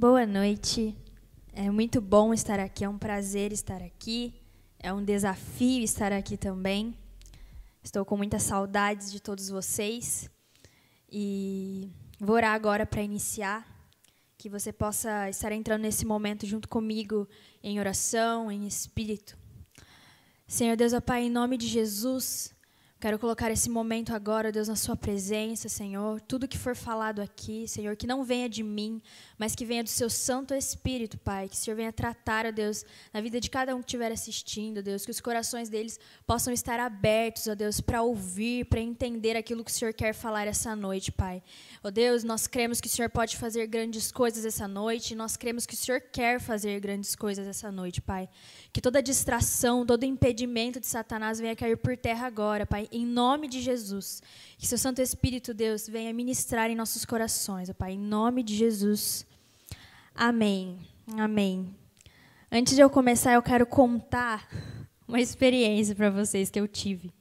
Boa noite. É muito bom estar aqui, é um prazer estar aqui, é um desafio estar aqui também. Estou com muitas saudades de todos vocês e vou orar agora para iniciar, que você possa estar entrando nesse momento junto comigo em oração, em espírito. Senhor Deus, ó Pai, em nome de Jesus, Quero colocar esse momento agora, Deus, na Sua presença, Senhor. Tudo que for falado aqui, Senhor, que não venha de mim, mas que venha do Seu Santo Espírito, Pai. Que o Senhor venha tratar, ó Deus, na vida de cada um que estiver assistindo, Deus. Que os corações deles possam estar abertos, ó Deus, para ouvir, para entender aquilo que o Senhor quer falar essa noite, Pai. Ó Deus, nós cremos que o Senhor pode fazer grandes coisas essa noite. Nós cremos que o Senhor quer fazer grandes coisas essa noite, Pai. Que toda distração, todo impedimento de Satanás venha cair por terra agora, Pai em nome de Jesus. Que seu Santo Espírito, Deus, venha ministrar em nossos corações, ó Pai, em nome de Jesus. Amém. Amém. Antes de eu começar, eu quero contar uma experiência para vocês que eu tive.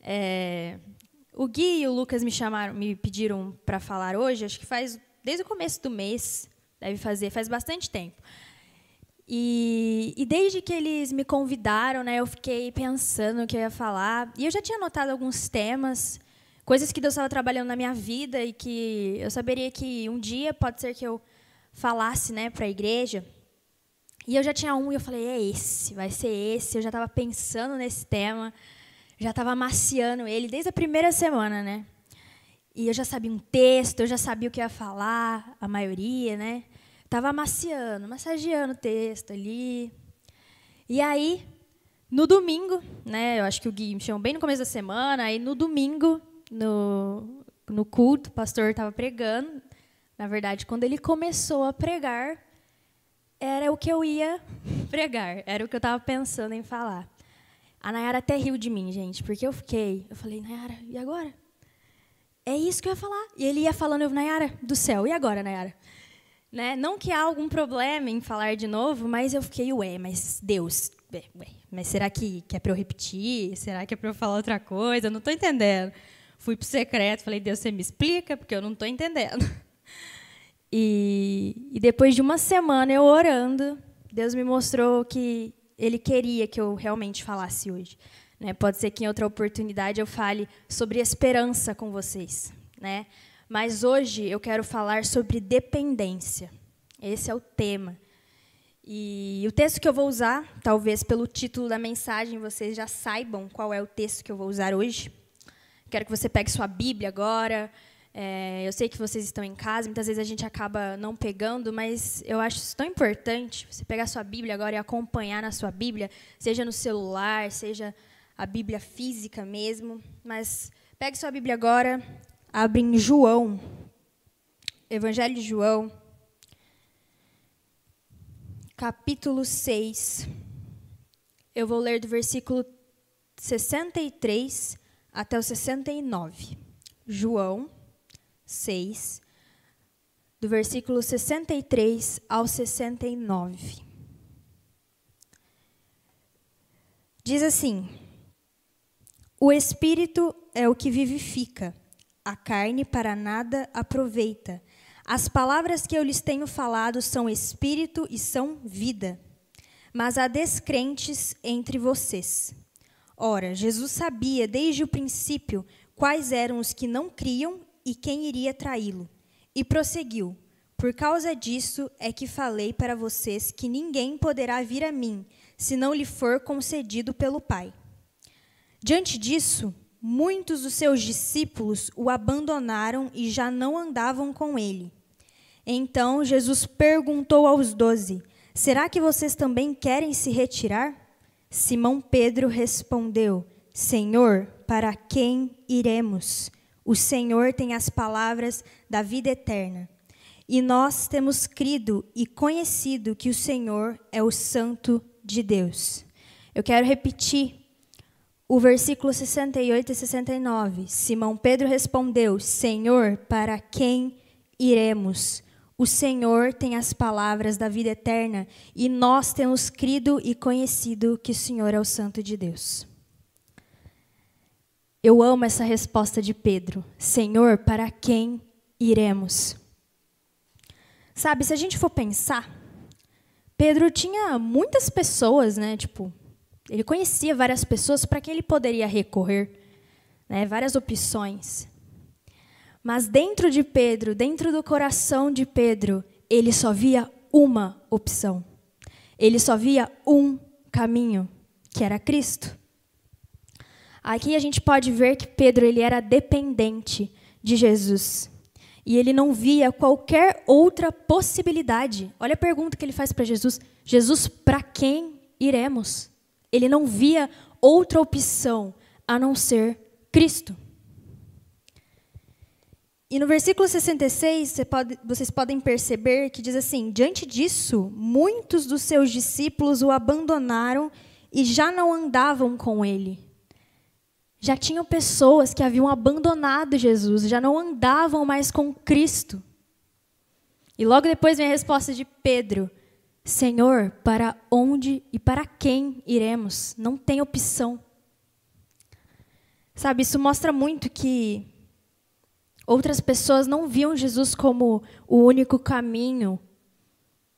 É, o Gui e o Lucas me chamaram, me pediram para falar hoje, acho que faz desde o começo do mês, deve fazer, faz bastante tempo. E, e, desde que eles me convidaram, né, eu fiquei pensando o que eu ia falar. E eu já tinha anotado alguns temas, coisas que Deus estava trabalhando na minha vida e que eu saberia que um dia pode ser que eu falasse né, para a igreja. E eu já tinha um e eu falei, é esse, vai ser esse. Eu já estava pensando nesse tema, já estava amaciando ele desde a primeira semana, né? E eu já sabia um texto, eu já sabia o que ia falar, a maioria, né? Estava amaciando, massageando o texto ali. E aí, no domingo, né, eu acho que o Gui me chamou bem no começo da semana, aí no domingo, no, no culto, o pastor estava pregando. Na verdade, quando ele começou a pregar, era o que eu ia pregar, era o que eu estava pensando em falar. A Nayara até riu de mim, gente, porque eu fiquei. Eu falei, Nayara, e agora? É isso que eu ia falar. E ele ia falando, eu, Nayara, do céu, e agora, Nayara? Né? Não que há algum problema em falar de novo, mas eu fiquei, ué, mas Deus, ué, ué, mas será que, que é para eu repetir? Será que é para eu falar outra coisa? Eu não estou entendendo. Fui para o secreto, falei, Deus, você me explica, porque eu não estou entendendo. E, e depois de uma semana eu orando, Deus me mostrou que Ele queria que eu realmente falasse hoje. Né? Pode ser que em outra oportunidade eu fale sobre esperança com vocês. Né? Mas hoje eu quero falar sobre dependência. Esse é o tema. E o texto que eu vou usar, talvez pelo título da mensagem vocês já saibam qual é o texto que eu vou usar hoje. Quero que você pegue sua Bíblia agora. É, eu sei que vocês estão em casa, muitas vezes a gente acaba não pegando, mas eu acho isso tão importante você pegar sua Bíblia agora e acompanhar na sua Bíblia, seja no celular, seja a Bíblia física mesmo. Mas pegue sua Bíblia agora, Abre em João, Evangelho de João, capítulo 6. Eu vou ler do versículo 63 até o 69. João 6, do versículo 63 ao 69. Diz assim: O Espírito é o que vivifica a carne para nada aproveita. As palavras que eu lhes tenho falado são espírito e são vida. Mas há descrentes entre vocês. Ora, Jesus sabia desde o princípio quais eram os que não criam e quem iria traí-lo. E prosseguiu: Por causa disso é que falei para vocês que ninguém poderá vir a mim se não lhe for concedido pelo Pai. Diante disso, Muitos dos seus discípulos o abandonaram e já não andavam com ele. Então Jesus perguntou aos doze: Será que vocês também querem se retirar? Simão Pedro respondeu: Senhor, para quem iremos? O Senhor tem as palavras da vida eterna. E nós temos crido e conhecido que o Senhor é o Santo de Deus. Eu quero repetir o versículo 68 e 69. Simão Pedro respondeu: Senhor, para quem iremos? O Senhor tem as palavras da vida eterna e nós temos crido e conhecido que o Senhor é o Santo de Deus. Eu amo essa resposta de Pedro: Senhor, para quem iremos? Sabe, se a gente for pensar, Pedro tinha muitas pessoas, né? Tipo, ele conhecia várias pessoas para quem ele poderia recorrer, né? Várias opções. Mas dentro de Pedro, dentro do coração de Pedro, ele só via uma opção. Ele só via um caminho, que era Cristo. Aqui a gente pode ver que Pedro ele era dependente de Jesus. E ele não via qualquer outra possibilidade. Olha a pergunta que ele faz para Jesus: Jesus, para quem iremos? Ele não via outra opção a não ser Cristo. E no versículo 66, você pode, vocês podem perceber que diz assim: Diante disso, muitos dos seus discípulos o abandonaram e já não andavam com ele. Já tinham pessoas que haviam abandonado Jesus, já não andavam mais com Cristo. E logo depois vem a resposta de Pedro: Senhor, para onde e para quem iremos? Não tem opção. Sabe, isso mostra muito que outras pessoas não viam Jesus como o único caminho,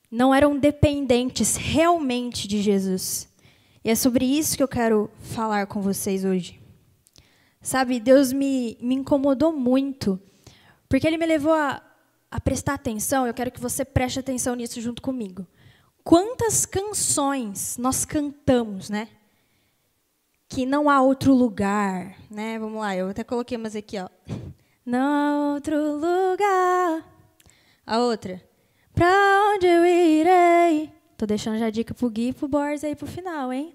não eram dependentes realmente de Jesus. E é sobre isso que eu quero falar com vocês hoje. Sabe, Deus me, me incomodou muito, porque Ele me levou a, a prestar atenção, eu quero que você preste atenção nisso junto comigo. Quantas canções nós cantamos, né? Que não há outro lugar, né? Vamos lá, eu até coloquei umas aqui, ó. Não há outro lugar. A outra. Pra onde eu irei? Tô deixando já a dica pro Gui e pro Boris aí pro final, hein?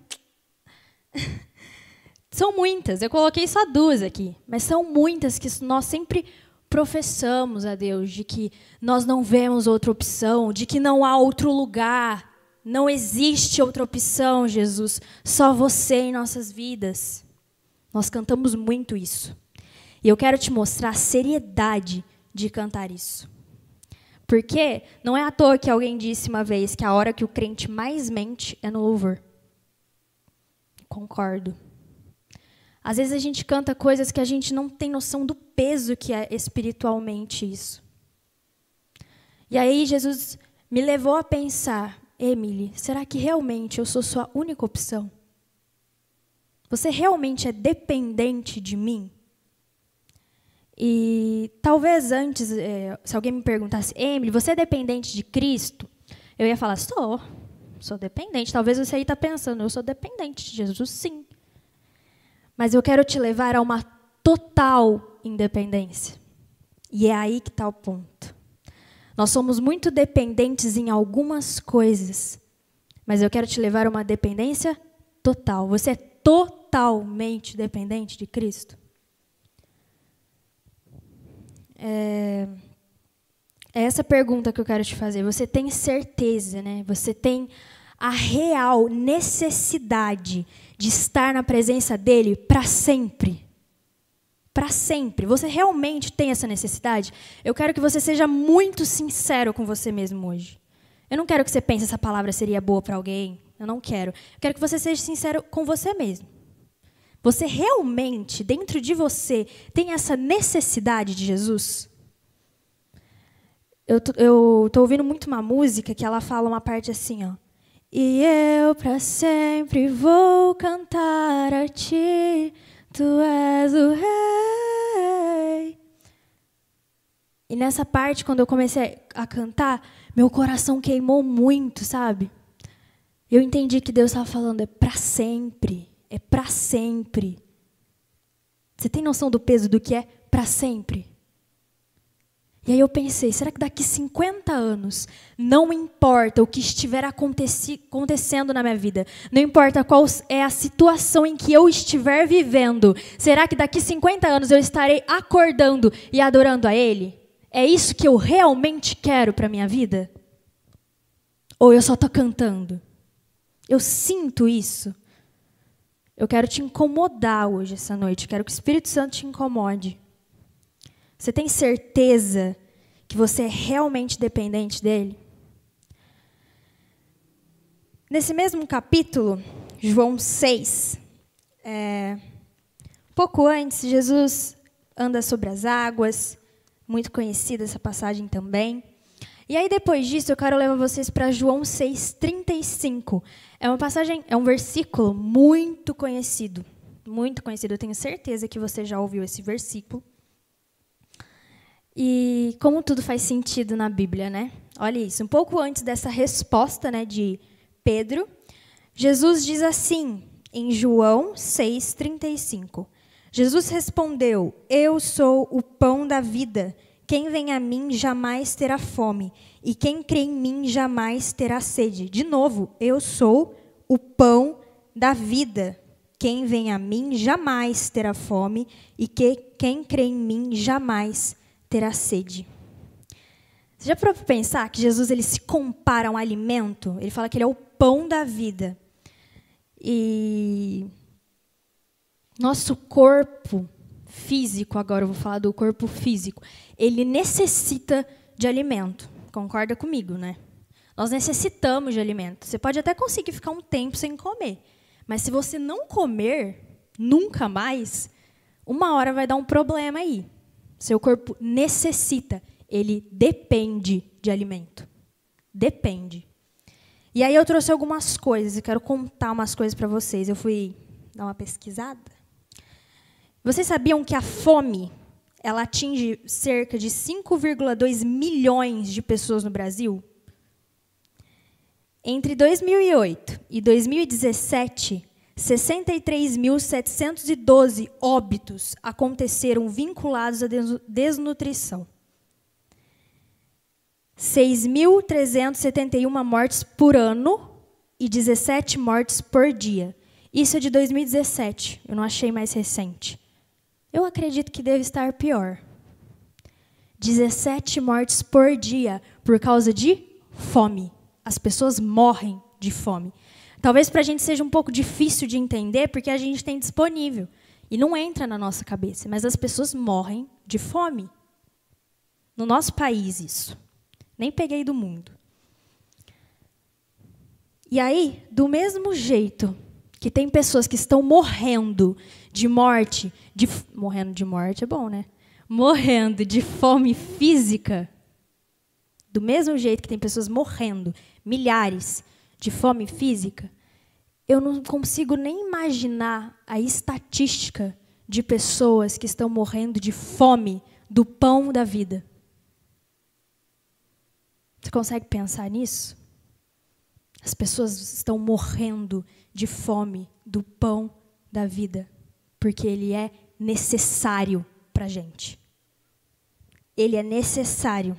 são muitas, eu coloquei só duas aqui, mas são muitas que nós sempre professamos a Deus de que nós não vemos outra opção, de que não há outro lugar, não existe outra opção, Jesus, só você em nossas vidas. Nós cantamos muito isso. E eu quero te mostrar a seriedade de cantar isso. Porque não é à toa que alguém disse uma vez que a hora que o crente mais mente é no louvor. Concordo. Às vezes a gente canta coisas que a gente não tem noção do peso que é espiritualmente isso. E aí Jesus me levou a pensar, Emily, será que realmente eu sou sua única opção? Você realmente é dependente de mim? E talvez antes, é, se alguém me perguntasse, Emily, você é dependente de Cristo? Eu ia falar, sou. Sou dependente. Talvez você aí está pensando, eu sou dependente de Jesus, sim. Mas eu quero te levar a uma total independência. E é aí que está o ponto. Nós somos muito dependentes em algumas coisas, mas eu quero te levar a uma dependência total. Você é totalmente dependente de Cristo? É, é essa pergunta que eu quero te fazer. Você tem certeza, né? Você tem a real necessidade de estar na presença dele para sempre? Para sempre. Você realmente tem essa necessidade? Eu quero que você seja muito sincero com você mesmo hoje. Eu não quero que você pense essa palavra seria boa para alguém. Eu não quero. Eu quero que você seja sincero com você mesmo. Você realmente, dentro de você, tem essa necessidade de Jesus? Eu estou ouvindo muito uma música que ela fala uma parte assim, ó. E eu para sempre vou cantar a ti, tu és o rei. E nessa parte, quando eu comecei a cantar, meu coração queimou muito, sabe? Eu entendi que Deus estava falando é para sempre é para sempre. Você tem noção do peso do que é para sempre? E aí eu pensei, será que daqui 50 anos, não importa o que estiver acontecendo na minha vida, não importa qual é a situação em que eu estiver vivendo, será que daqui 50 anos eu estarei acordando e adorando a Ele? É isso que eu realmente quero para minha vida? Ou eu só estou cantando? Eu sinto isso. Eu quero te incomodar hoje, essa noite. Quero que o Espírito Santo te incomode. Você tem certeza que você é realmente dependente dele? Nesse mesmo capítulo, João 6, é, pouco antes, Jesus anda sobre as águas, muito conhecida essa passagem também. E aí, depois disso, eu quero levar vocês para João 6,35. É uma passagem, é um versículo muito conhecido. Muito conhecido. Eu tenho certeza que você já ouviu esse versículo. E como tudo faz sentido na Bíblia, né? Olha isso. Um pouco antes dessa resposta né, de Pedro, Jesus diz assim, em João 6,35. Jesus respondeu: Eu sou o pão da vida. Quem vem a mim jamais terá fome, e quem crê em mim jamais terá sede. De novo, eu sou o pão da vida. Quem vem a mim jamais terá fome, e que, quem crê em mim jamais terá sede. Você já parou para pensar que Jesus ele se compara a um alimento? Ele fala que ele é o pão da vida. E nosso corpo físico, agora eu vou falar do corpo físico, ele necessita de alimento. Concorda comigo, né? Nós necessitamos de alimento. Você pode até conseguir ficar um tempo sem comer, mas se você não comer nunca mais, uma hora vai dar um problema aí. Seu corpo necessita, ele depende de alimento. Depende. E aí eu trouxe algumas coisas, eu quero contar umas coisas para vocês. Eu fui dar uma pesquisada. Vocês sabiam que a fome ela atinge cerca de 5,2 milhões de pessoas no Brasil? Entre 2008 e 2017, 63.712 óbitos aconteceram vinculados à desnutrição. 6.371 mortes por ano e 17 mortes por dia. Isso é de 2017, eu não achei mais recente. Eu acredito que deve estar pior. 17 mortes por dia por causa de fome. As pessoas morrem de fome. Talvez para a gente seja um pouco difícil de entender, porque a gente tem disponível. E não entra na nossa cabeça, mas as pessoas morrem de fome. No nosso país, isso. Nem peguei do mundo. E aí, do mesmo jeito que tem pessoas que estão morrendo de morte, de morrendo de morte é bom, né? Morrendo de fome física, do mesmo jeito que tem pessoas morrendo, milhares, de fome física, eu não consigo nem imaginar a estatística de pessoas que estão morrendo de fome do pão da vida. Você consegue pensar nisso? As pessoas estão morrendo de fome do pão da vida, porque ele é necessário para a gente. Ele é necessário.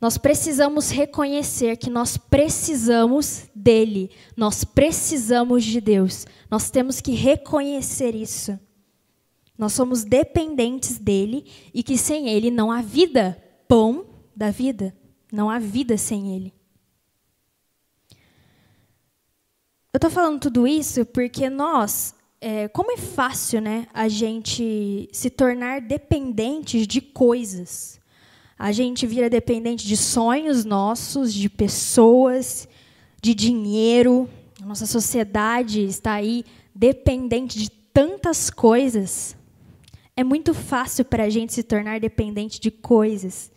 Nós precisamos reconhecer que nós precisamos dele, nós precisamos de Deus. Nós temos que reconhecer isso. Nós somos dependentes dele e que sem ele não há vida. Pão da vida, não há vida sem ele. Eu estou falando tudo isso porque nós, é, como é fácil, né, a gente se tornar dependentes de coisas. A gente vira dependente de sonhos nossos, de pessoas, de dinheiro. Nossa sociedade está aí dependente de tantas coisas. É muito fácil para a gente se tornar dependente de coisas.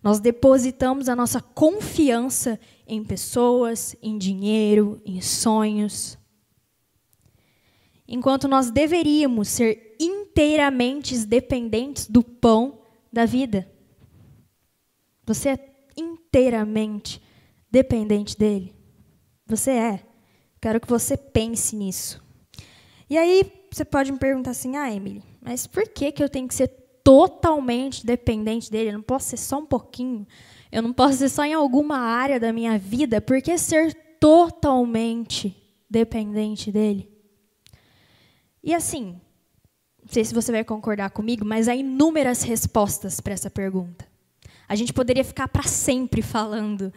Nós depositamos a nossa confiança em pessoas, em dinheiro, em sonhos. Enquanto nós deveríamos ser inteiramente dependentes do pão da vida. Você é inteiramente dependente dele. Você é. Quero que você pense nisso. E aí você pode me perguntar assim: "Ah, Emily, mas por que que eu tenho que ser totalmente dependente dele, eu não posso ser só um pouquinho, eu não posso ser só em alguma área da minha vida, por que ser totalmente dependente dele? E assim, não sei se você vai concordar comigo, mas há inúmeras respostas para essa pergunta. A gente poderia ficar para sempre falando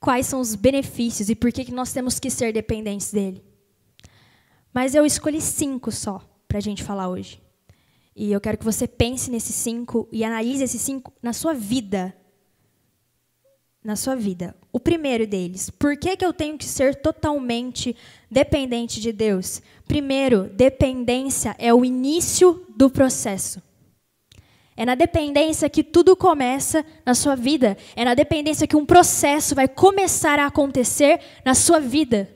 quais são os benefícios e por que, que nós temos que ser dependentes dele. Mas eu escolhi cinco só para a gente falar hoje. E eu quero que você pense nesses cinco e analise esses cinco na sua vida. Na sua vida. O primeiro deles, por que, que eu tenho que ser totalmente dependente de Deus? Primeiro, dependência é o início do processo. É na dependência que tudo começa na sua vida. É na dependência que um processo vai começar a acontecer na sua vida.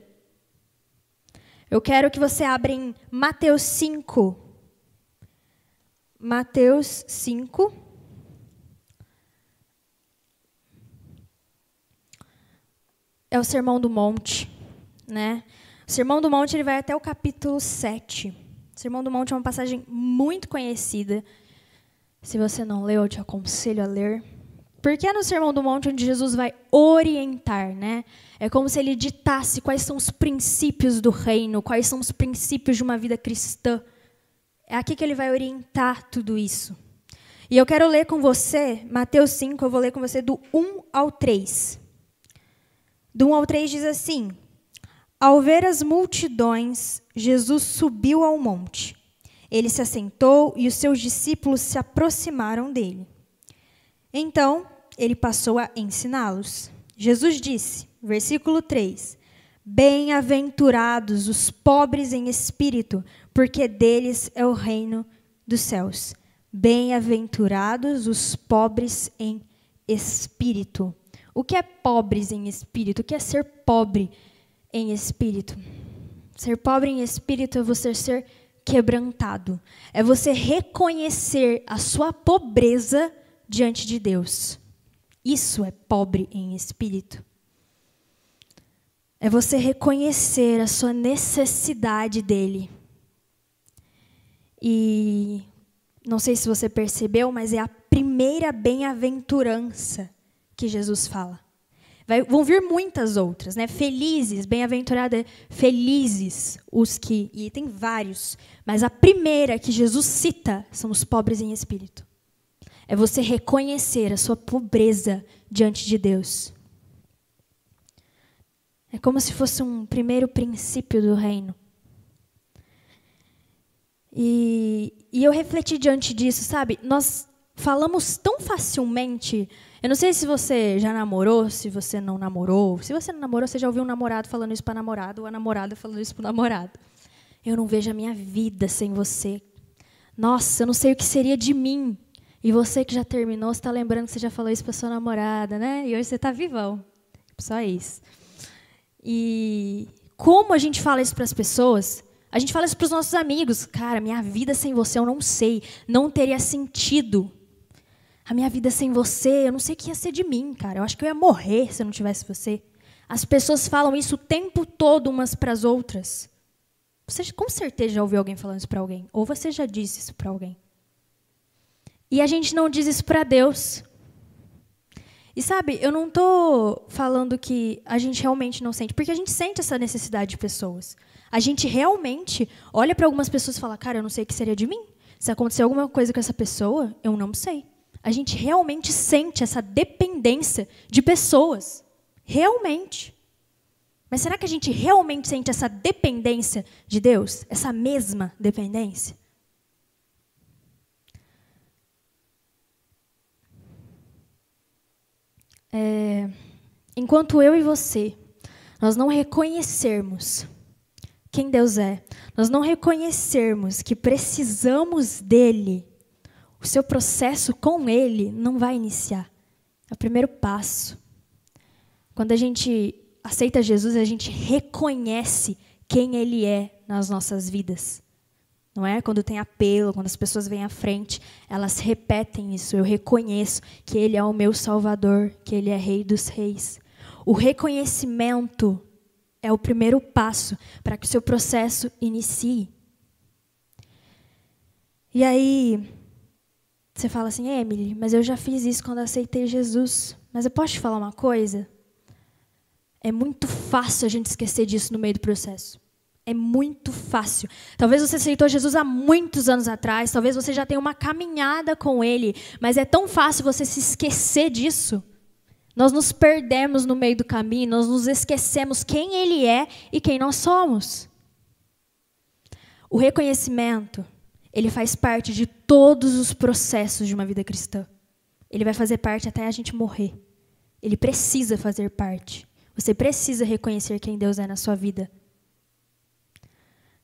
Eu quero que você abra em Mateus 5. Mateus 5. É o Sermão do Monte, né? O Sermão do Monte ele vai até o capítulo 7. O Sermão do Monte é uma passagem muito conhecida. Se você não leu, eu te aconselho a ler. Porque é no Sermão do Monte onde Jesus vai orientar, né? É como se ele ditasse quais são os princípios do reino, quais são os princípios de uma vida cristã. É aqui que ele vai orientar tudo isso. E eu quero ler com você, Mateus 5, eu vou ler com você do 1 ao 3. Do 1 ao 3 diz assim: Ao ver as multidões, Jesus subiu ao monte. Ele se assentou e os seus discípulos se aproximaram dele. Então, ele passou a ensiná-los. Jesus disse, versículo 3: Bem-aventurados os pobres em espírito, porque deles é o reino dos céus. Bem-aventurados os pobres em espírito. O que é pobres em espírito? O que é ser pobre em espírito? Ser pobre em espírito é você ser quebrantado. É você reconhecer a sua pobreza diante de Deus. Isso é pobre em espírito. É você reconhecer a sua necessidade dele. E não sei se você percebeu, mas é a primeira bem-aventurança que Jesus fala. Vai, vão vir muitas outras, né? Felizes, bem-aventurada, felizes os que. E tem vários. Mas a primeira que Jesus cita são os pobres em espírito. É você reconhecer a sua pobreza diante de Deus. É como se fosse um primeiro princípio do reino. E, e eu refleti diante disso, sabe? Nós falamos tão facilmente. Eu não sei se você já namorou, se você não namorou. Se você não namorou, você já ouviu um namorado falando isso para namorado ou a namorada falando isso para namorado. Eu não vejo a minha vida sem você. Nossa, eu não sei o que seria de mim. E você que já terminou, está lembrando que você já falou isso para sua namorada, né? E hoje você está vivão. Só isso. E como a gente fala isso para as pessoas? A gente fala isso para os nossos amigos. Cara, minha vida sem você eu não sei. Não teria sentido. A minha vida sem você, eu não sei o que ia ser de mim, cara. Eu acho que eu ia morrer se eu não tivesse você. As pessoas falam isso o tempo todo umas para as outras. Você com certeza já ouviu alguém falando isso para alguém. Ou você já disse isso para alguém. E a gente não diz isso para Deus. E sabe, eu não estou falando que a gente realmente não sente, porque a gente sente essa necessidade de pessoas. A gente realmente olha para algumas pessoas e fala: Cara, eu não sei o que seria de mim. Se acontecer alguma coisa com essa pessoa, eu não sei. A gente realmente sente essa dependência de pessoas. Realmente. Mas será que a gente realmente sente essa dependência de Deus? Essa mesma dependência? É, enquanto eu e você, nós não reconhecermos quem Deus é, nós não reconhecermos que precisamos dele, o seu processo com ele não vai iniciar. É o primeiro passo. Quando a gente aceita Jesus, a gente reconhece quem ele é nas nossas vidas. Não é? Quando tem apelo, quando as pessoas vêm à frente, elas repetem isso. Eu reconheço que ele é o meu Salvador, que ele é Rei dos Reis. O reconhecimento é o primeiro passo para que o seu processo inicie. E aí, você fala assim, Emily, mas eu já fiz isso quando aceitei Jesus. Mas eu posso te falar uma coisa? É muito fácil a gente esquecer disso no meio do processo. É muito fácil. Talvez você aceitou Jesus há muitos anos atrás, talvez você já tenha uma caminhada com Ele, mas é tão fácil você se esquecer disso. Nós nos perdemos no meio do caminho, nós nos esquecemos quem Ele é e quem nós somos. O reconhecimento, ele faz parte de todos os processos de uma vida cristã. Ele vai fazer parte até a gente morrer. Ele precisa fazer parte. Você precisa reconhecer quem Deus é na sua vida.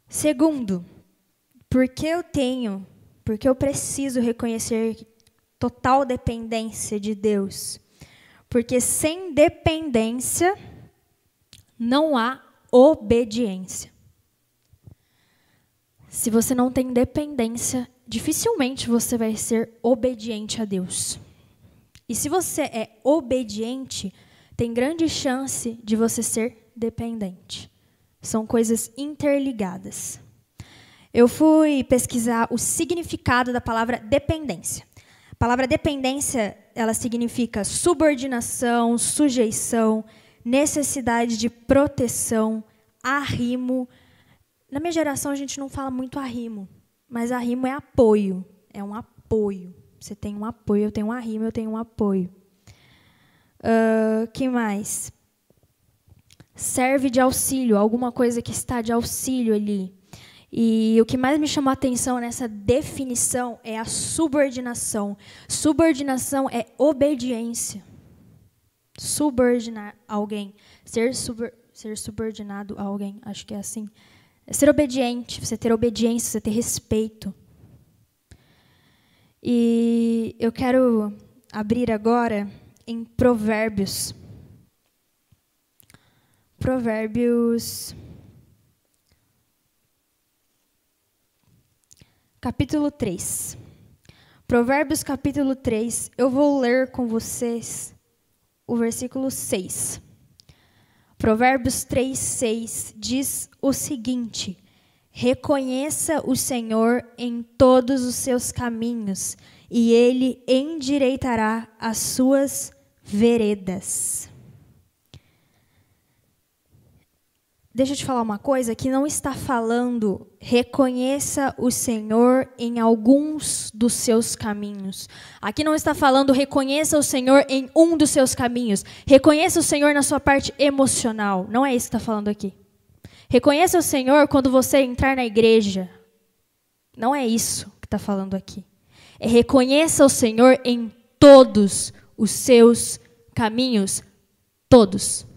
Segundo, porque eu tenho, porque eu preciso reconhecer total dependência de Deus. Porque sem dependência não há obediência. Se você não tem dependência, dificilmente você vai ser obediente a Deus. E se você é obediente, tem grande chance de você ser dependente. São coisas interligadas. Eu fui pesquisar o significado da palavra dependência. A palavra dependência, ela significa subordinação, sujeição, necessidade de proteção, arrimo. Na minha geração a gente não fala muito arrimo, mas arrimo é apoio, é um apoio. Você tem um apoio, eu tenho um arrimo, eu tenho um apoio. Uh, que mais? Serve de auxílio, alguma coisa que está de auxílio ali. E o que mais me chamou a atenção nessa definição é a subordinação. Subordinação é obediência. Subordinar alguém. Ser, ser subordinado a alguém, acho que é assim. É ser obediente, você ter obediência, você ter respeito. E eu quero abrir agora em Provérbios. Provérbios. Capítulo 3. Provérbios, capítulo 3. Eu vou ler com vocês o versículo 6. Provérbios 3, 6 diz o seguinte: Reconheça o Senhor em todos os seus caminhos, e ele endireitará as suas veredas. Deixa eu te falar uma coisa que não está falando reconheça o Senhor em alguns dos seus caminhos. Aqui não está falando reconheça o Senhor em um dos seus caminhos. Reconheça o Senhor na sua parte emocional. Não é isso que está falando aqui. Reconheça o Senhor quando você entrar na igreja. Não é isso que está falando aqui. É reconheça o Senhor em todos os seus caminhos. Todos.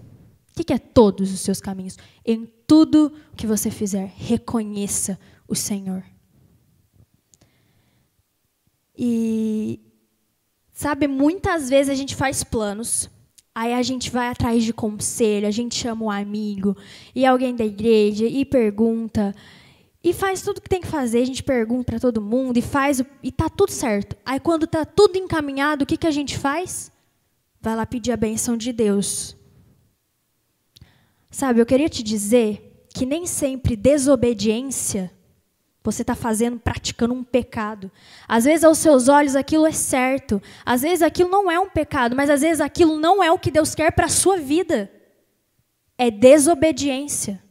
O que é todos os seus caminhos? Em tudo que você fizer, reconheça o Senhor. E, sabe, muitas vezes a gente faz planos Aí a gente vai atrás de conselho, a gente chama um amigo e alguém da igreja e pergunta. E faz tudo que tem que fazer, a gente pergunta para todo mundo e faz e tá tudo certo. Aí quando tá tudo encaminhado, o que que a gente faz? Vai lá pedir a benção de Deus. Sabe, eu queria te dizer que nem sempre desobediência você está fazendo, praticando um pecado. Às vezes, aos seus olhos, aquilo é certo. Às vezes, aquilo não é um pecado, mas às vezes, aquilo não é o que Deus quer para a sua vida. É desobediência.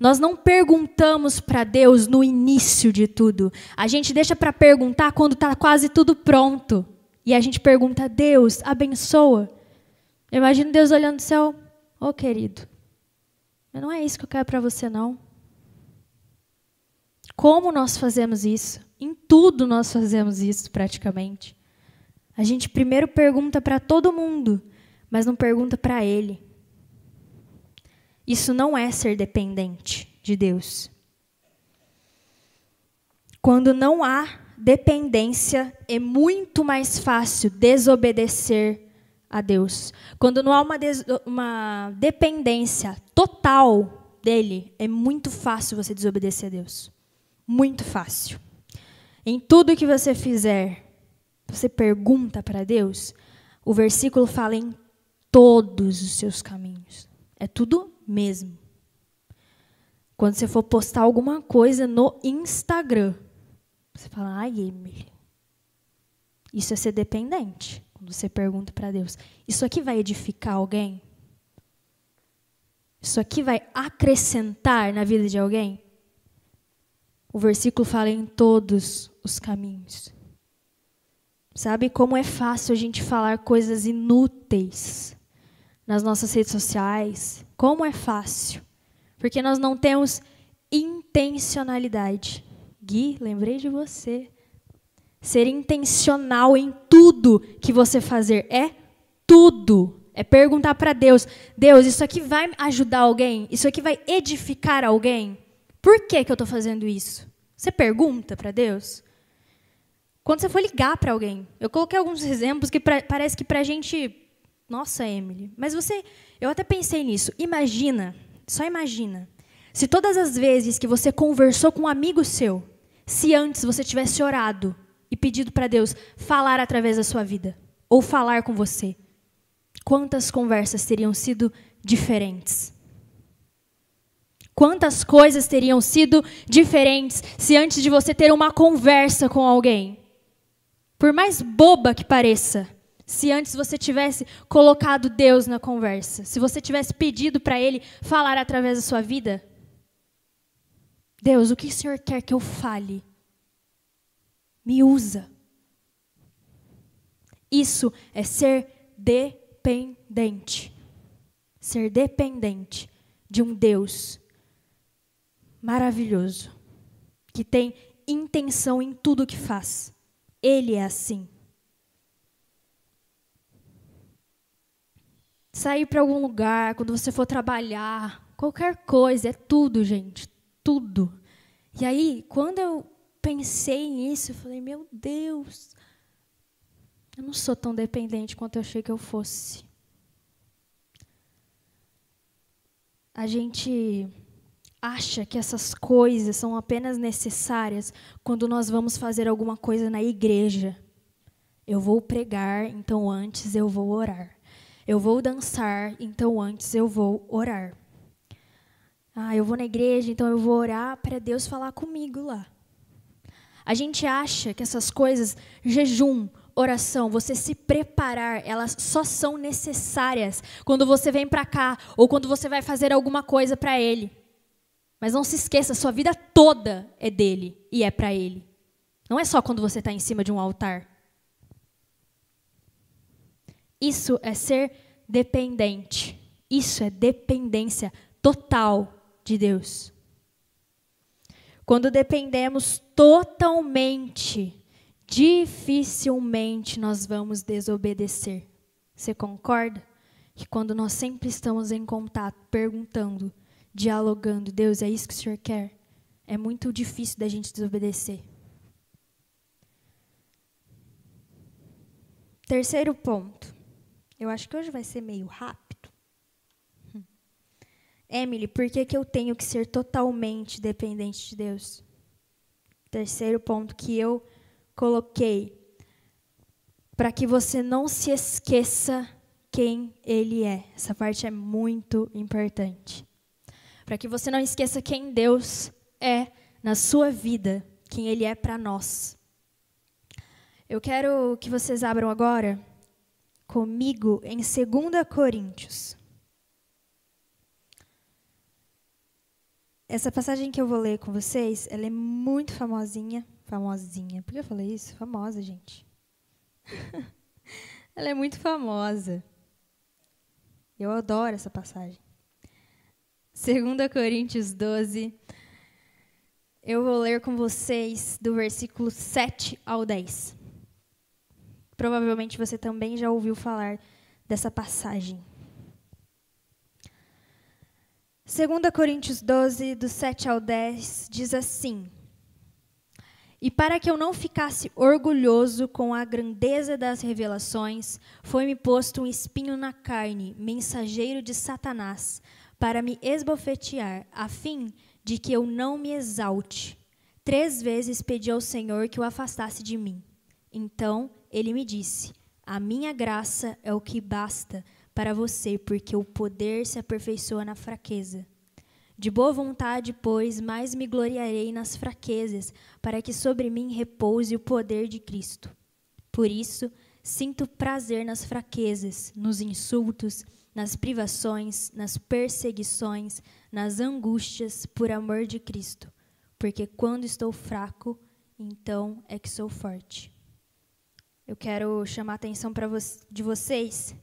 Nós não perguntamos para Deus no início de tudo. A gente deixa para perguntar quando está quase tudo pronto. E a gente pergunta, Deus, abençoa. Eu imagino Deus olhando do céu, ô oh, querido, não é isso que eu quero para você, não. Como nós fazemos isso? Em tudo nós fazemos isso praticamente. A gente primeiro pergunta para todo mundo, mas não pergunta para Ele. Isso não é ser dependente de Deus. Quando não há dependência, é muito mais fácil desobedecer a Deus. Quando não há uma, uma dependência total dele, é muito fácil você desobedecer a Deus muito fácil. Em tudo que você fizer, você pergunta para Deus, o versículo fala em todos os seus caminhos. É tudo mesmo. Quando você for postar alguma coisa no Instagram, você fala, ai, Emily, isso é ser dependente. Quando você pergunta para Deus, isso aqui vai edificar alguém? Isso aqui vai acrescentar na vida de alguém? O versículo fala em todos os caminhos. Sabe como é fácil a gente falar coisas inúteis nas nossas redes sociais? Como é fácil? Porque nós não temos intencionalidade. Gui, lembrei de você. Ser intencional em tudo que você fazer é tudo. É perguntar para Deus: Deus, isso aqui vai ajudar alguém? Isso aqui vai edificar alguém? Por que, que eu estou fazendo isso? Você pergunta para Deus? Quando você for ligar para alguém, eu coloquei alguns exemplos que pra, parece que para a gente, nossa, Emily, mas você, eu até pensei nisso. Imagina, só imagina, se todas as vezes que você conversou com um amigo seu, se antes você tivesse orado e pedido para Deus falar através da sua vida, ou falar com você, quantas conversas teriam sido diferentes? Quantas coisas teriam sido diferentes se antes de você ter uma conversa com alguém, por mais boba que pareça, se antes você tivesse colocado Deus na conversa, se você tivesse pedido para Ele falar através da sua vida, Deus, o que o Senhor quer que eu fale? Me usa. Isso é ser dependente. Ser dependente de um Deus maravilhoso, que tem intenção em tudo que faz. Ele é assim. Sair para algum lugar, quando você for trabalhar, qualquer coisa, é tudo, gente, tudo. E aí, quando eu pensei nisso, eu falei: meu Deus, eu não sou tão dependente quanto eu achei que eu fosse. A gente acha que essas coisas são apenas necessárias quando nós vamos fazer alguma coisa na igreja. Eu vou pregar, então antes eu vou orar. Eu vou dançar, então antes eu vou orar. Ah, eu vou na igreja, então eu vou orar para Deus falar comigo lá. A gente acha que essas coisas, jejum, oração, você se preparar, elas só são necessárias quando você vem para cá ou quando você vai fazer alguma coisa para Ele. Mas não se esqueça, sua vida toda é dele e é para ele. Não é só quando você está em cima de um altar. Isso é ser dependente. Isso é dependência total de Deus. Quando dependemos totalmente, dificilmente nós vamos desobedecer. Você concorda? Que quando nós sempre estamos em contato, perguntando, dialogando. Deus, é isso que o Senhor quer? É muito difícil da gente desobedecer. Terceiro ponto. Eu acho que hoje vai ser meio rápido. Emily, por que, que eu tenho que ser totalmente dependente de Deus? Terceiro ponto que eu coloquei. Para que você não se esqueça quem Ele é. Essa parte é muito importante para que você não esqueça quem Deus é na sua vida, quem Ele é para nós. Eu quero que vocês abram agora comigo em 2 Coríntios. Essa passagem que eu vou ler com vocês, ela é muito famosinha. Famosinha. Por que eu falei isso? Famosa, gente. ela é muito famosa. Eu adoro essa passagem. 2 Coríntios 12. Eu vou ler com vocês do versículo 7 ao 10. Provavelmente você também já ouviu falar dessa passagem. 2 Coríntios 12, do 7 ao 10, diz assim: E para que eu não ficasse orgulhoso com a grandeza das revelações, foi-me posto um espinho na carne, mensageiro de Satanás para me esbofetear, a fim de que eu não me exalte. Três vezes pedi ao Senhor que o afastasse de mim. Então ele me disse: A minha graça é o que basta para você, porque o poder se aperfeiçoa na fraqueza. De boa vontade, pois, mais me gloriarei nas fraquezas, para que sobre mim repouse o poder de Cristo. Por isso, sinto prazer nas fraquezas, nos insultos, nas privações, nas perseguições, nas angústias por amor de Cristo, porque quando estou fraco, então é que sou forte. Eu quero chamar a atenção vo de vocês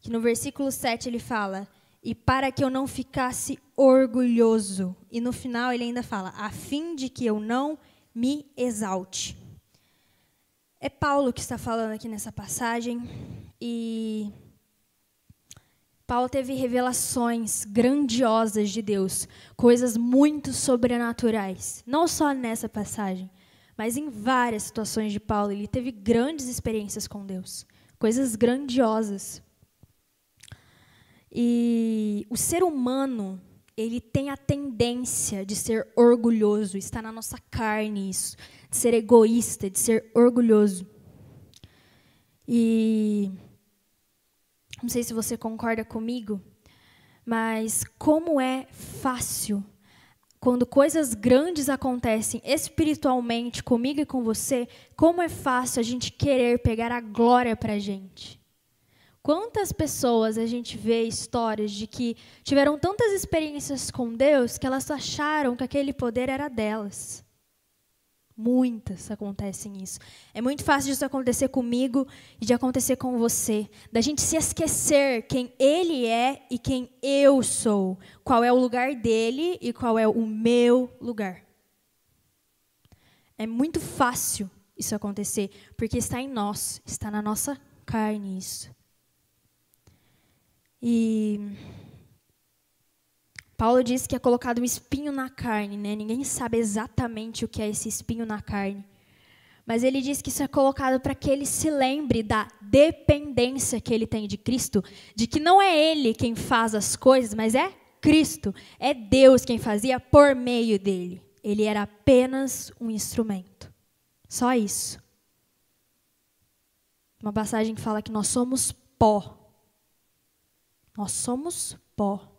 que no versículo 7 ele fala: "E para que eu não ficasse orgulhoso". E no final ele ainda fala: "A fim de que eu não me exalte". É Paulo que está falando aqui nessa passagem e Paulo teve revelações grandiosas de Deus, coisas muito sobrenaturais, não só nessa passagem, mas em várias situações de Paulo ele teve grandes experiências com Deus, coisas grandiosas. E o ser humano, ele tem a tendência de ser orgulhoso, está na nossa carne isso, de ser egoísta, de ser orgulhoso. E não sei se você concorda comigo, mas como é fácil quando coisas grandes acontecem espiritualmente comigo e com você, como é fácil a gente querer pegar a glória para a gente. Quantas pessoas a gente vê histórias de que tiveram tantas experiências com Deus que elas acharam que aquele poder era delas. Muitas acontecem isso. É muito fácil disso acontecer comigo e de acontecer com você. Da gente se esquecer quem ele é e quem eu sou. Qual é o lugar dele e qual é o meu lugar. É muito fácil isso acontecer, porque está em nós, está na nossa carne isso. E Paulo diz que é colocado um espinho na carne, né? Ninguém sabe exatamente o que é esse espinho na carne. Mas ele diz que isso é colocado para que ele se lembre da dependência que ele tem de Cristo, de que não é ele quem faz as coisas, mas é Cristo, é Deus quem fazia por meio dele. Ele era apenas um instrumento. Só isso. Uma passagem que fala que nós somos pó. Nós somos pó.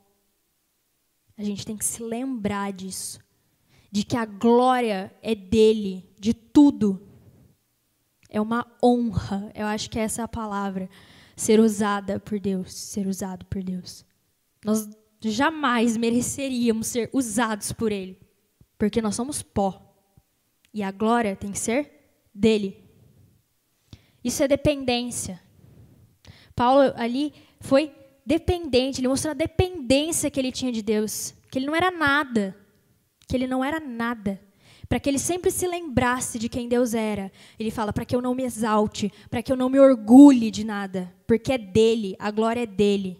A gente tem que se lembrar disso. De que a glória é dele, de tudo. É uma honra, eu acho que essa é a palavra. Ser usada por Deus, ser usado por Deus. Nós jamais mereceríamos ser usados por Ele, porque nós somos pó. E a glória tem que ser dele. Isso é dependência. Paulo ali foi dependente, ele mostrou a dependência que ele tinha de Deus, que ele não era nada, que ele não era nada. Para que ele sempre se lembrasse de quem Deus era. Ele fala: para que eu não me exalte, para que eu não me orgulhe de nada, porque é dele, a glória é dele.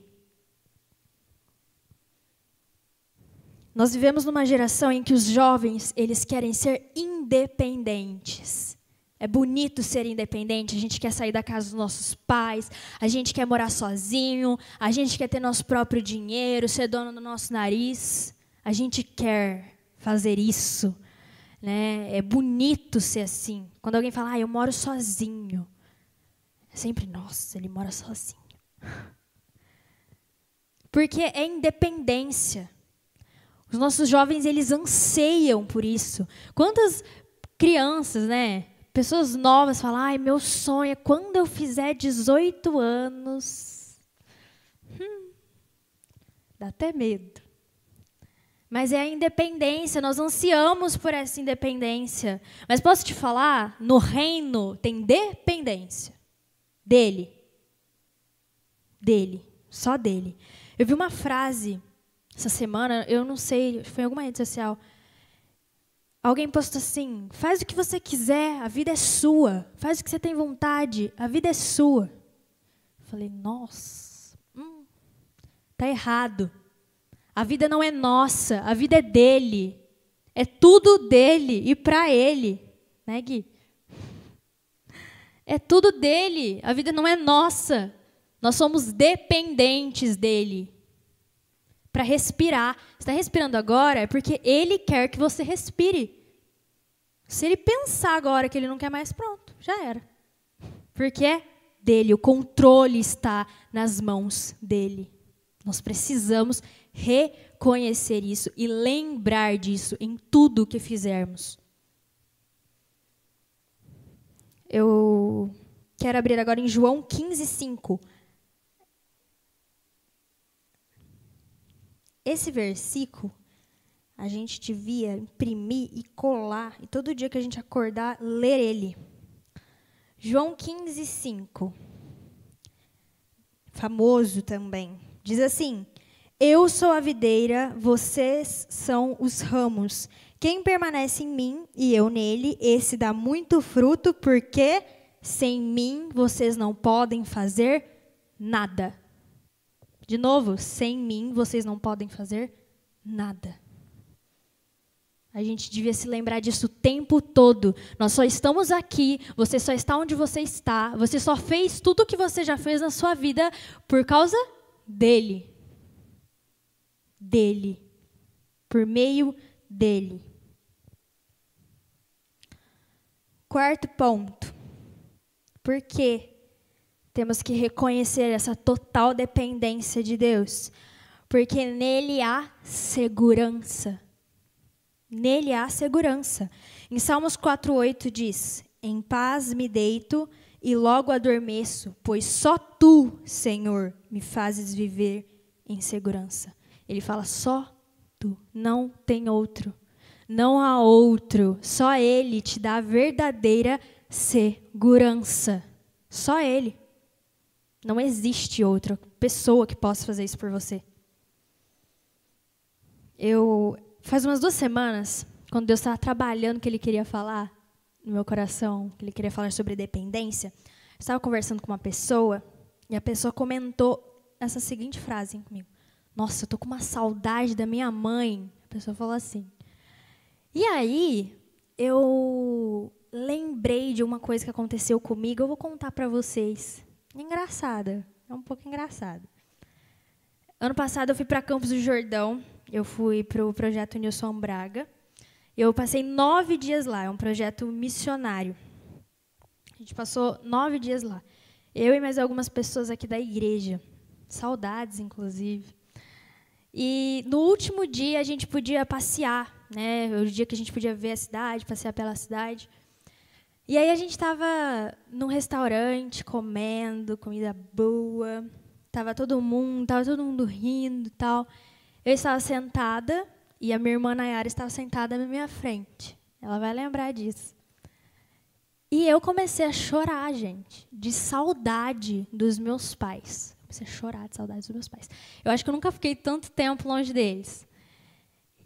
Nós vivemos numa geração em que os jovens, eles querem ser independentes. É bonito ser independente, a gente quer sair da casa dos nossos pais, a gente quer morar sozinho, a gente quer ter nosso próprio dinheiro, ser dono do nosso nariz. A gente quer fazer isso. Né? É bonito ser assim. Quando alguém fala, ah, eu moro sozinho. É sempre, nossa, ele mora sozinho. Porque é independência. Os nossos jovens, eles anseiam por isso. Quantas crianças, né? Pessoas novas falam: ai, meu sonho é quando eu fizer 18 anos. Hum, dá até medo. Mas é a independência, nós ansiamos por essa independência. Mas posso te falar? No reino tem dependência. Dele. Dele. Só dele. Eu vi uma frase essa semana, eu não sei, foi em alguma rede social Alguém postou assim: faz o que você quiser, a vida é sua. Faz o que você tem vontade, a vida é sua. Eu falei: nossa, hum, tá errado. A vida não é nossa, a vida é dele. É tudo dele e para ele. Né, Gui? É tudo dele. A vida não é nossa. Nós somos dependentes dele para respirar. Está respirando agora é porque ele quer que você respire. Se ele pensar agora que ele não quer mais, pronto, já era. Porque é dele, o controle está nas mãos dele. Nós precisamos reconhecer isso e lembrar disso em tudo que fizermos. Eu quero abrir agora em João 15, 5. Esse versículo a gente devia imprimir e colar, e todo dia que a gente acordar, ler ele. João 15, 5. Famoso também. Diz assim: Eu sou a videira, vocês são os ramos. Quem permanece em mim e eu nele, esse dá muito fruto, porque sem mim vocês não podem fazer nada. De novo, sem mim vocês não podem fazer nada. A gente devia se lembrar disso o tempo todo. Nós só estamos aqui, você só está onde você está, você só fez tudo o que você já fez na sua vida por causa dele. Dele. Por meio dele. Quarto ponto. Por que temos que reconhecer essa total dependência de Deus? Porque nele há segurança. Nele há segurança. Em Salmos 4:8 diz: Em paz me deito e logo adormeço, pois só tu, Senhor, me fazes viver em segurança. Ele fala só tu, não tem outro. Não há outro, só ele te dá verdadeira segurança. Só ele. Não existe outra pessoa que possa fazer isso por você. Eu Faz umas duas semanas, quando Deus estava trabalhando o que Ele queria falar no meu coração, que Ele queria falar sobre dependência, eu estava conversando com uma pessoa e a pessoa comentou essa seguinte frase comigo: Nossa, eu tô com uma saudade da minha mãe. A pessoa falou assim. E aí eu lembrei de uma coisa que aconteceu comigo. Eu vou contar para vocês. Engraçada, é um pouco engraçado. Ano passado eu fui para Campos do Jordão eu fui para o projeto Nilson Braga. Eu passei nove dias lá, é um projeto missionário. A gente passou nove dias lá. Eu e mais algumas pessoas aqui da igreja. Saudades, inclusive. E no último dia a gente podia passear, né? O dia que a gente podia ver a cidade, passear pela cidade. E aí a gente estava num restaurante comendo comida boa, tava todo mundo, tava todo mundo rindo, tal. Eu estava sentada e a minha irmã Nayara estava sentada na minha frente. Ela vai lembrar disso. E eu comecei a chorar, gente, de saudade dos meus pais. Comecei a chorar de saudade dos meus pais. Eu acho que eu nunca fiquei tanto tempo longe deles.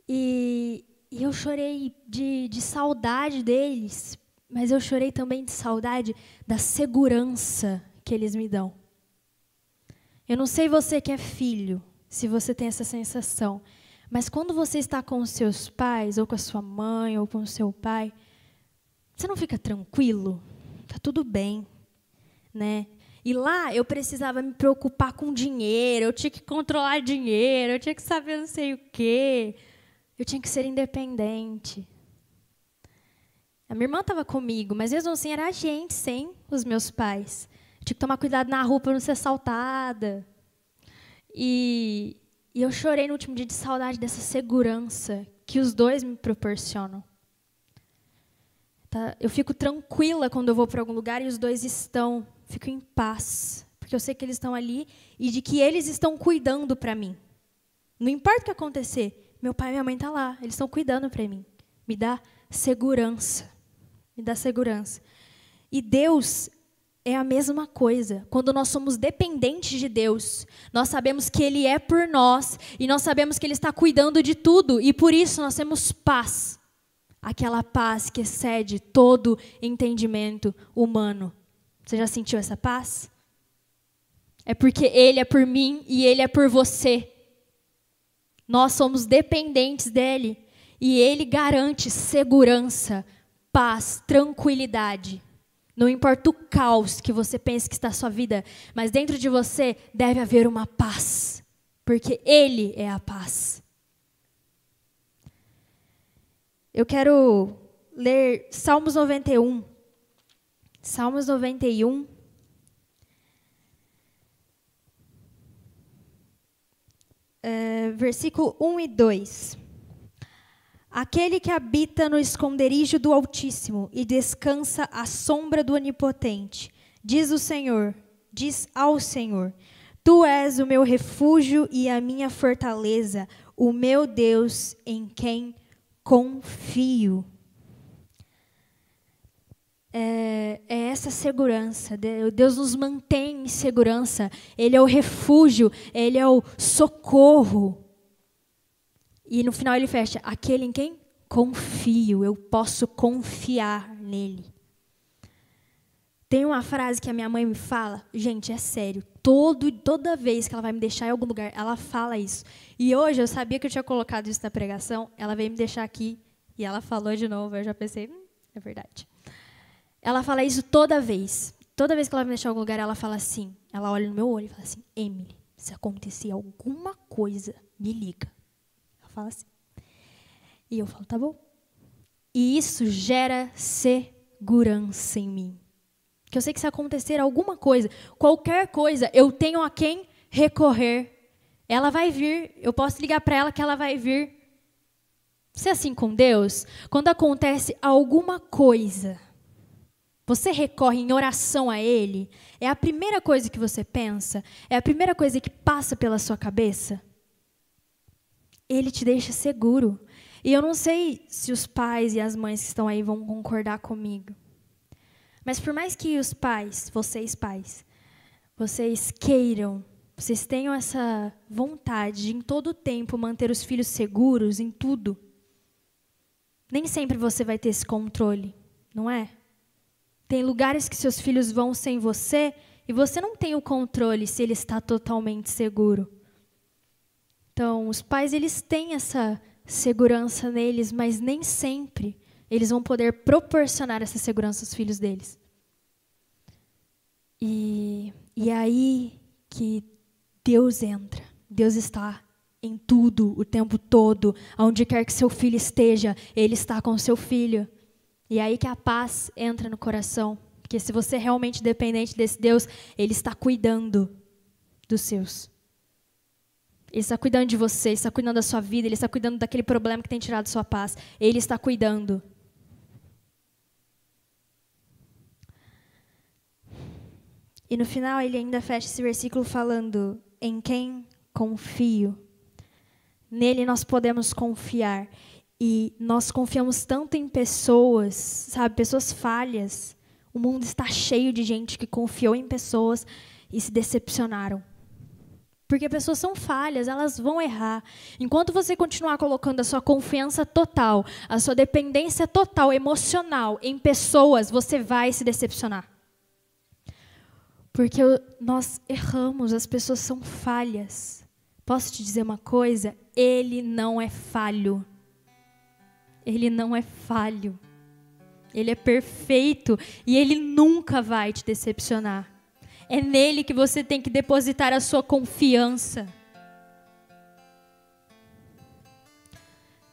E, e eu chorei de, de saudade deles, mas eu chorei também de saudade da segurança que eles me dão. Eu não sei você que é filho, se você tem essa sensação. Mas quando você está com os seus pais, ou com a sua mãe, ou com o seu pai, você não fica tranquilo? Tá tudo bem, né? E lá eu precisava me preocupar com dinheiro, eu tinha que controlar dinheiro, eu tinha que saber não sei o quê. Eu tinha que ser independente. A minha irmã estava comigo, mas mesmo assim era a gente, sem os meus pais. Tinha que tomar cuidado na rua para não ser assaltada. E, e eu chorei no último dia de saudade dessa segurança que os dois me proporcionam. Tá? Eu fico tranquila quando eu vou para algum lugar e os dois estão. Fico em paz. Porque eu sei que eles estão ali e de que eles estão cuidando para mim. Não importa o que acontecer, meu pai e minha mãe estão tá lá. Eles estão cuidando para mim. Me dá segurança. Me dá segurança. E Deus é a mesma coisa. Quando nós somos dependentes de Deus, nós sabemos que Ele é por nós e nós sabemos que Ele está cuidando de tudo e por isso nós temos paz. Aquela paz que excede todo entendimento humano. Você já sentiu essa paz? É porque Ele é por mim e Ele é por você. Nós somos dependentes dEle e Ele garante segurança, paz, tranquilidade. Não importa o caos que você pense que está na sua vida, mas dentro de você deve haver uma paz, porque Ele é a paz. Eu quero ler Salmos 91. Salmos 91. É, versículo 1 e 2. Aquele que habita no esconderijo do Altíssimo e descansa à sombra do Onipotente, diz o Senhor, diz ao Senhor: Tu és o meu refúgio e a minha fortaleza, o meu Deus em quem confio. É, é, essa segurança. Deus nos mantém em segurança. Ele é o refúgio, Ele é o socorro. E no final ele fecha: aquele em quem confio, eu posso confiar nele. Tem uma frase que a minha mãe me fala, gente, é sério. Todo, toda vez que ela vai me deixar em algum lugar, ela fala isso. E hoje eu sabia que eu tinha colocado isso na pregação, ela veio me deixar aqui E ela falou de novo, eu já pensei, hum, é verdade. Ela fala isso toda vez. Toda vez que ela me deixa em algum lugar, ela fala assim. Ela olha no meu olho e fala assim: Emily, se acontecer alguma coisa, me liga. Fala assim. E eu falo: tá bom. E isso gera segurança em mim. Que eu sei que se acontecer alguma coisa, qualquer coisa, eu tenho a quem recorrer. Ela vai vir, eu posso ligar para ela que ela vai vir. Você é assim com Deus? Quando acontece alguma coisa, você recorre em oração a Ele, é a primeira coisa que você pensa? É a primeira coisa que passa pela sua cabeça? Ele te deixa seguro. E eu não sei se os pais e as mães que estão aí vão concordar comigo. Mas por mais que os pais, vocês pais, vocês queiram vocês tenham essa vontade de, em todo o tempo, manter os filhos seguros em tudo, nem sempre você vai ter esse controle, não é? Tem lugares que seus filhos vão sem você e você não tem o controle se ele está totalmente seguro. Então, os pais eles têm essa segurança neles, mas nem sempre eles vão poder proporcionar essa segurança aos filhos deles. E, e é aí que Deus entra. Deus está em tudo, o tempo todo. Onde quer que seu filho esteja, ele está com seu filho. E é aí que a paz entra no coração. Porque se você é realmente dependente desse Deus, ele está cuidando dos seus. Ele está cuidando de você, ele está cuidando da sua vida, ele está cuidando daquele problema que tem tirado sua paz. Ele está cuidando. E no final ele ainda fecha esse versículo falando: em quem confio. Nele nós podemos confiar. E nós confiamos tanto em pessoas, sabe, pessoas falhas. O mundo está cheio de gente que confiou em pessoas e se decepcionaram. Porque pessoas são falhas, elas vão errar. Enquanto você continuar colocando a sua confiança total, a sua dependência total emocional em pessoas, você vai se decepcionar. Porque nós erramos, as pessoas são falhas. Posso te dizer uma coisa? Ele não é falho. Ele não é falho. Ele é perfeito e ele nunca vai te decepcionar. É nele que você tem que depositar a sua confiança.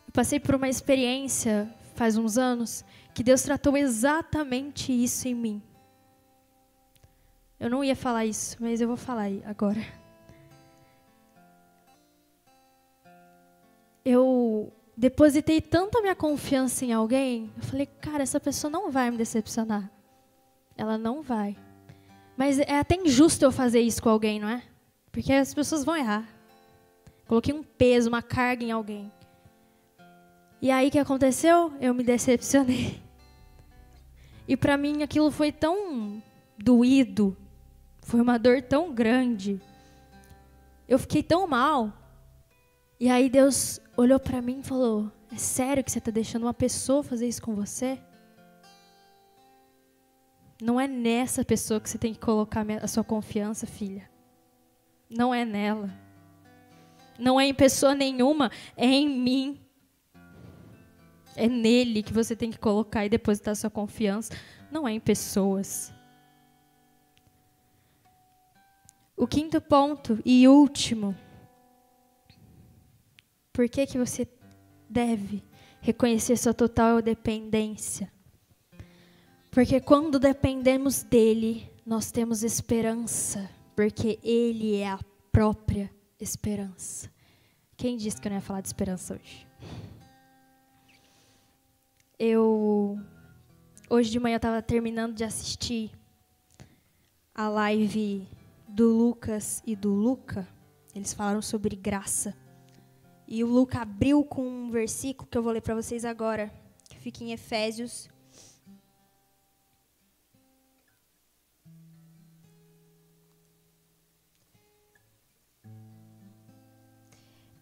Eu passei por uma experiência faz uns anos que Deus tratou exatamente isso em mim. Eu não ia falar isso, mas eu vou falar agora. Eu depositei tanto a minha confiança em alguém, eu falei, cara, essa pessoa não vai me decepcionar. Ela não vai. Mas é até injusto eu fazer isso com alguém, não é? Porque as pessoas vão errar. Coloquei um peso, uma carga em alguém. E aí o que aconteceu? Eu me decepcionei. E para mim aquilo foi tão doído, foi uma dor tão grande. Eu fiquei tão mal. E aí Deus olhou para mim e falou: É sério que você está deixando uma pessoa fazer isso com você? Não é nessa pessoa que você tem que colocar a sua confiança, filha. Não é nela. Não é em pessoa nenhuma, é em mim. É nele que você tem que colocar e depositar sua confiança. Não é em pessoas. O quinto ponto e último. Por que, que você deve reconhecer sua total dependência? Porque quando dependemos dele, nós temos esperança, porque ele é a própria esperança. Quem disse que eu não ia falar de esperança hoje? Eu hoje de manhã estava terminando de assistir a live do Lucas e do Luca, eles falaram sobre graça. E o Luca abriu com um versículo que eu vou ler para vocês agora, que fica em Efésios.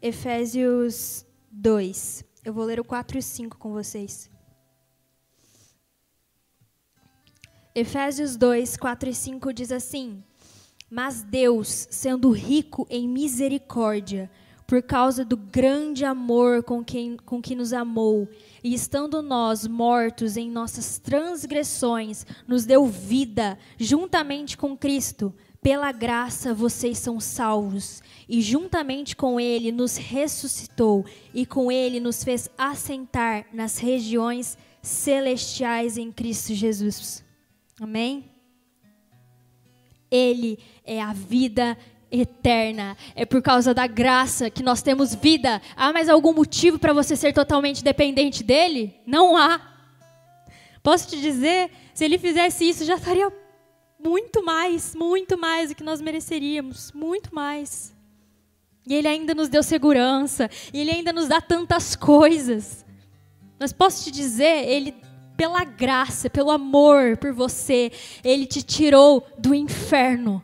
Efésios 2. Eu vou ler o 4 e 5 com vocês. Efésios 2, 4 e 5 diz assim: mas Deus, sendo rico em misericórdia, por causa do grande amor com, quem, com que nos amou, e estando nós mortos em nossas transgressões, nos deu vida juntamente com Cristo. Pela graça vocês são salvos, e juntamente com Ele nos ressuscitou, e com Ele nos fez assentar nas regiões celestiais em Cristo Jesus. Amém? Ele é a vida eterna. É por causa da graça que nós temos vida. Há mais algum motivo para você ser totalmente dependente dele? Não há. Posso te dizer, se ele fizesse isso, já estaria muito mais, muito mais do que nós mereceríamos, muito mais. E ele ainda nos deu segurança, e ele ainda nos dá tantas coisas. Mas posso te dizer, ele pela graça, pelo amor por você, ele te tirou do inferno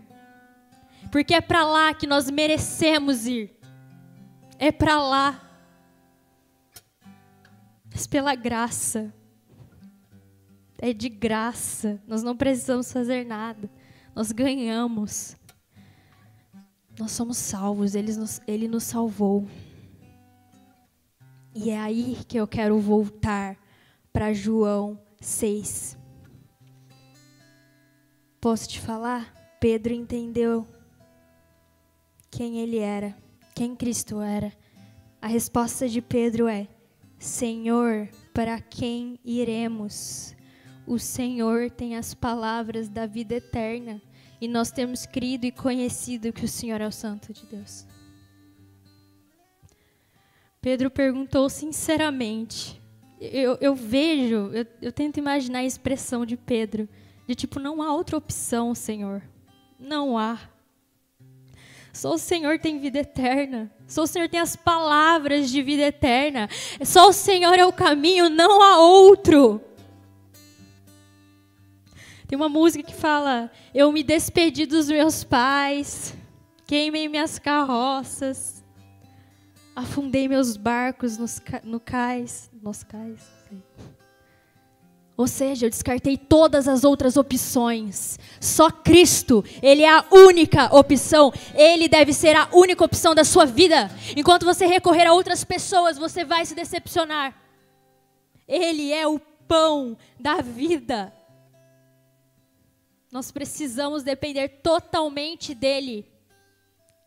porque é para lá que nós merecemos ir. É para lá. Mas pela graça. É de graça. Nós não precisamos fazer nada. Nós ganhamos. Nós somos salvos. Ele nos, ele nos salvou. E é aí que eu quero voltar para João 6. Posso te falar? Pedro entendeu quem ele era, quem Cristo era. A resposta de Pedro é: Senhor, para quem iremos? O Senhor tem as palavras da vida eterna e nós temos crido e conhecido que o Senhor é o Santo de Deus. Pedro perguntou sinceramente. Eu, eu vejo, eu, eu tento imaginar a expressão de Pedro, de tipo, não há outra opção, Senhor. Não há. Só o Senhor tem vida eterna. Só o Senhor tem as palavras de vida eterna. Só o Senhor é o caminho, não há outro. Tem uma música que fala: Eu me despedi dos meus pais, queimei minhas carroças, afundei meus barcos nos, no cais, nos cais. Ou seja, eu descartei todas as outras opções. Só Cristo, Ele é a única opção. Ele deve ser a única opção da sua vida. Enquanto você recorrer a outras pessoas, você vai se decepcionar. Ele é o pão da vida. Nós precisamos depender totalmente dEle.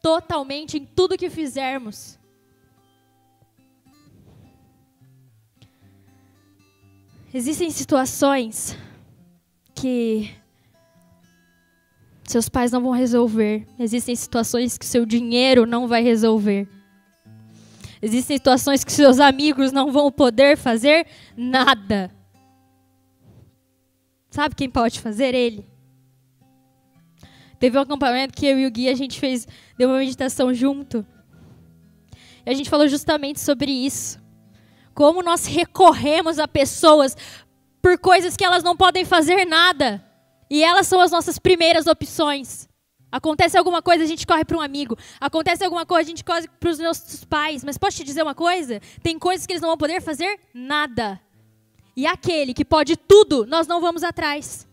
Totalmente em tudo que fizermos. Existem situações que seus pais não vão resolver. Existem situações que seu dinheiro não vai resolver. Existem situações que seus amigos não vão poder fazer nada. Sabe quem pode fazer? Ele. Teve um acampamento que eu e o Gui a gente fez, deu uma meditação junto. E a gente falou justamente sobre isso como nós recorremos a pessoas por coisas que elas não podem fazer nada. E elas são as nossas primeiras opções. Acontece alguma coisa, a gente corre para um amigo. Acontece alguma coisa, a gente corre para os nossos pais. Mas posso te dizer uma coisa? Tem coisas que eles não vão poder fazer nada. E aquele que pode tudo, nós não vamos atrás.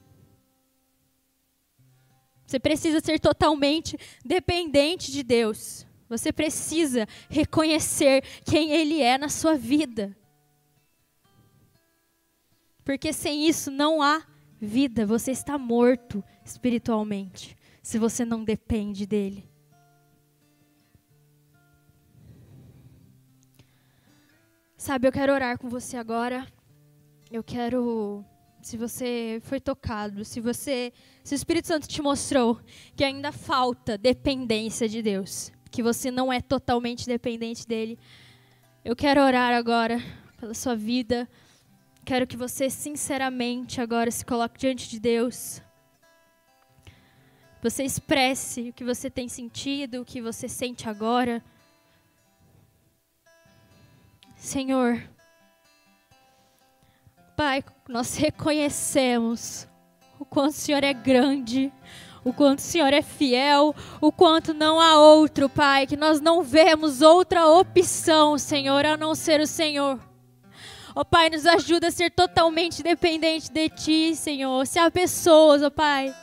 Você precisa ser totalmente dependente de Deus. Você precisa reconhecer quem Ele é na sua vida. Porque sem isso não há vida. Você está morto espiritualmente, se você não depende dEle. Sabe, eu quero orar com você agora. Eu quero se você foi tocado, se você, se o Espírito Santo te mostrou que ainda falta dependência de Deus, que você não é totalmente dependente dele. Eu quero orar agora pela sua vida. Quero que você sinceramente agora se coloque diante de Deus. Você expresse o que você tem sentido, o que você sente agora. Senhor, Pai, nós reconhecemos o quanto o Senhor é grande, o quanto o Senhor é fiel, o quanto não há outro, Pai, que nós não vemos outra opção, Senhor, a não ser o Senhor. Ó oh, Pai, nos ajuda a ser totalmente dependente de Ti, Senhor. Se há pessoas, ó oh, Pai,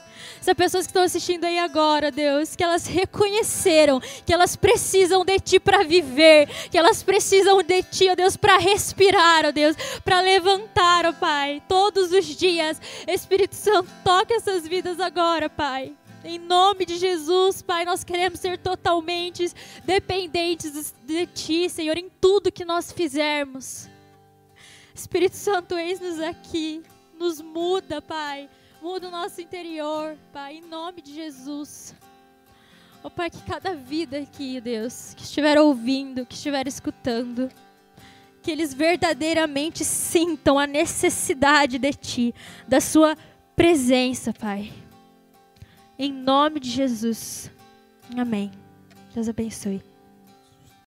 Essas pessoas que estão assistindo aí agora, Deus, que elas reconheceram que elas precisam de Ti para viver, que elas precisam de Ti, ó Deus, para respirar, ó Deus, para levantar, ó Pai, todos os dias. Espírito Santo, toque essas vidas agora, Pai. Em nome de Jesus, Pai, nós queremos ser totalmente dependentes de Ti, Senhor, em tudo que nós fizermos. Espírito Santo, eis-nos aqui, nos muda, Pai, muda o nosso interior, Pai, em nome de Jesus. Ó oh, Pai, que cada vida aqui, Deus, que estiver ouvindo, que estiver escutando, que eles verdadeiramente sintam a necessidade de Ti, da Sua presença, Pai. Em nome de Jesus. Amém. Deus abençoe.